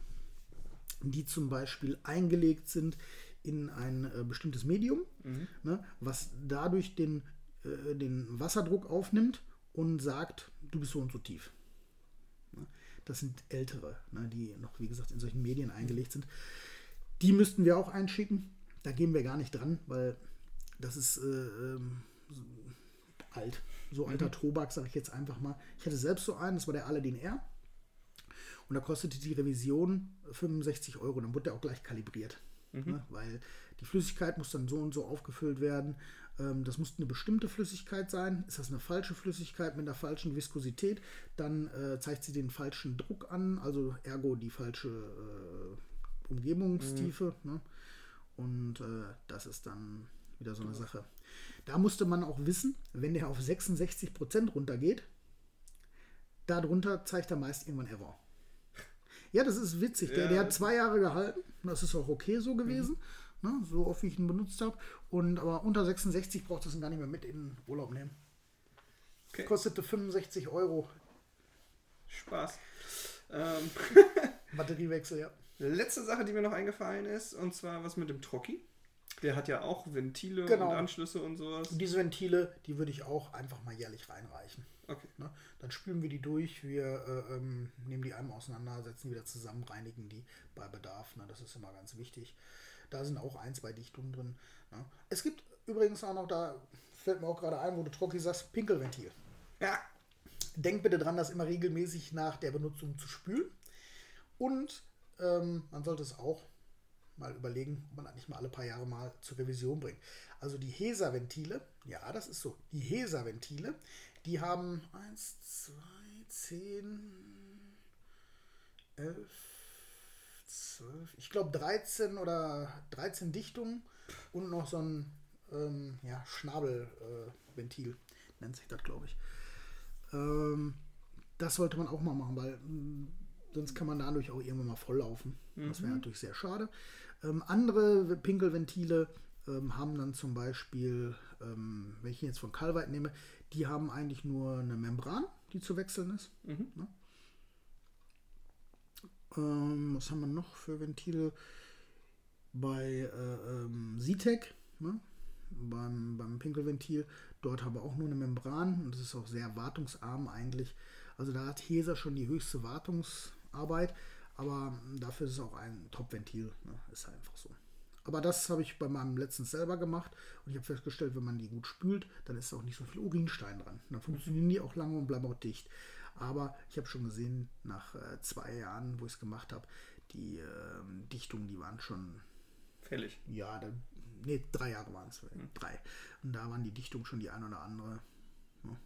die zum Beispiel eingelegt sind in ein äh, bestimmtes Medium, mhm. ne, was dadurch den, äh, den Wasserdruck aufnimmt und sagt, du bist so und so tief. Ne? Das sind ältere, ne, die noch, wie gesagt, in solchen Medien eingelegt sind. Die müssten wir auch einschicken. Da gehen wir gar nicht dran, weil das ist äh, ähm, alt. So alter mhm. Tobak, sage ich jetzt einfach mal. Ich hatte selbst so einen, das war der Aladdin R. Und da kostete die Revision 65 Euro. Dann wurde der auch gleich kalibriert. Mhm. Ne? Weil die Flüssigkeit muss dann so und so aufgefüllt werden. Ähm, das muss eine bestimmte Flüssigkeit sein. Ist das eine falsche Flüssigkeit mit einer falschen Viskosität, dann äh, zeigt sie den falschen Druck an, also ergo die falsche äh, Umgebungstiefe. Mhm. Ne? Und äh, das ist dann wieder so eine Sache. Da musste man auch wissen, wenn der auf 66% runtergeht, darunter zeigt er meist irgendwann Error. Ja, das ist witzig. Der, Ja. der hat zwei Jahre gehalten. Das ist auch okay so gewesen. Ne, so oft wie ich ihn benutzt habe. Und aber unter 66 braucht es ihn gar nicht mehr mit in den Urlaub nehmen. Okay. Kostete 65 Euro. Spaß. Ähm, Batteriewechsel, ja. letzte Sache, die mir noch eingefallen ist, und zwar was mit dem Trocki. Der hat ja auch Ventile Genau. und Anschlüsse und sowas. Und diese Ventile, die würde ich auch einfach mal jährlich reinreichen. Okay. Ne? Dann spülen wir die durch, wir äh, ähm, nehmen die einmal auseinander, setzen die wieder zusammen, reinigen die bei Bedarf. Ne? Das ist immer ganz wichtig. Da sind auch ein, zwei Dichtungen drin. Ne? Es gibt übrigens auch noch, da fällt mir auch gerade ein, wo du Trocki sagst, Pinkelventil. Ja. Denk bitte dran, das immer regelmäßig nach der Benutzung zu spülen. Und ähm, man sollte es auch mal überlegen, ob man das nicht mal alle paar Jahre mal zur Revision bringt. Also die HESA-Ventile, ja, das ist so. Die HESA-Ventile, die haben 1, 2, 10, 11, 12, ich glaube 13 oder 13 Dichtungen und noch so ein ähm, ja, Schnabelventil, äh, nennt sich das, glaube ich. Ähm, das sollte man auch mal machen, weil mh, sonst kann man dadurch auch irgendwann mal volllaufen. Das wäre natürlich sehr schade. Ähm, andere Pinkelventile ähm, haben dann zum Beispiel, ähm, wenn ich jetzt von Calvite nehme, die haben eigentlich nur eine Membran, die zu wechseln ist. Mhm. Ne? Ähm, was haben wir noch für Ventile? Bei äh, ähm, ne? beim, beim Pinkelventil, dort haben wir auch nur eine Membran und das ist auch sehr wartungsarm eigentlich. Also da hat Hesa schon die höchste Wartungsarbeit, aber dafür ist es auch ein Top-Ventil. Ne? Ist einfach so. Aber das habe ich bei meinem letzten selber gemacht und ich habe festgestellt, wenn man die gut spült, dann ist auch nicht so viel Urinstein dran. Dann funktionieren die auch lange und bleiben auch dicht. Aber ich habe schon gesehen, nach äh, zwei Jahren, wo ich es gemacht habe, die ähm, Dichtungen, die waren schon, Fällig. ja, da, nee, drei Jahre waren es, drei. Und da waren die Dichtungen schon die ein oder andere. ne.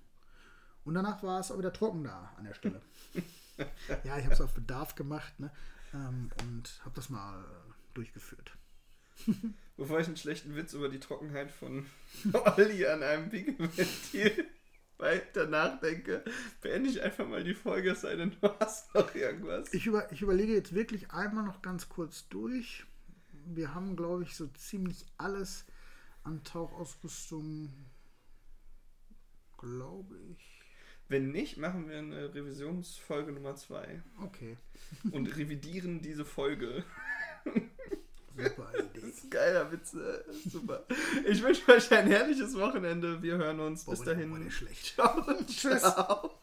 Und danach war es auch wieder trocken da an der Stelle. ja, ich habe es auf Bedarf gemacht ne? ähm, und habe das mal äh, durchgeführt. Bevor ich einen schlechten Witz über die Trockenheit von Olli an einem Pinkelventil weiter nachdenke, beende ich einfach mal die Folge, es sei denn, du hast noch irgendwas. Ich, über, ich überlege jetzt wirklich einmal noch ganz kurz durch. Wir haben, glaube ich, so ziemlich alles an Tauchausrüstung, glaube ich. Wenn nicht, machen wir eine Revisionsfolge Nummer 2 Okay, und revidieren diese Folge. super Idee. Das ist ein geiler Witz, äh, super. Ich wünsche euch ein herrliches Wochenende. Wir hören uns. Bis Boah, dahin. der schlecht. Ciao. Tschüss. Ciao.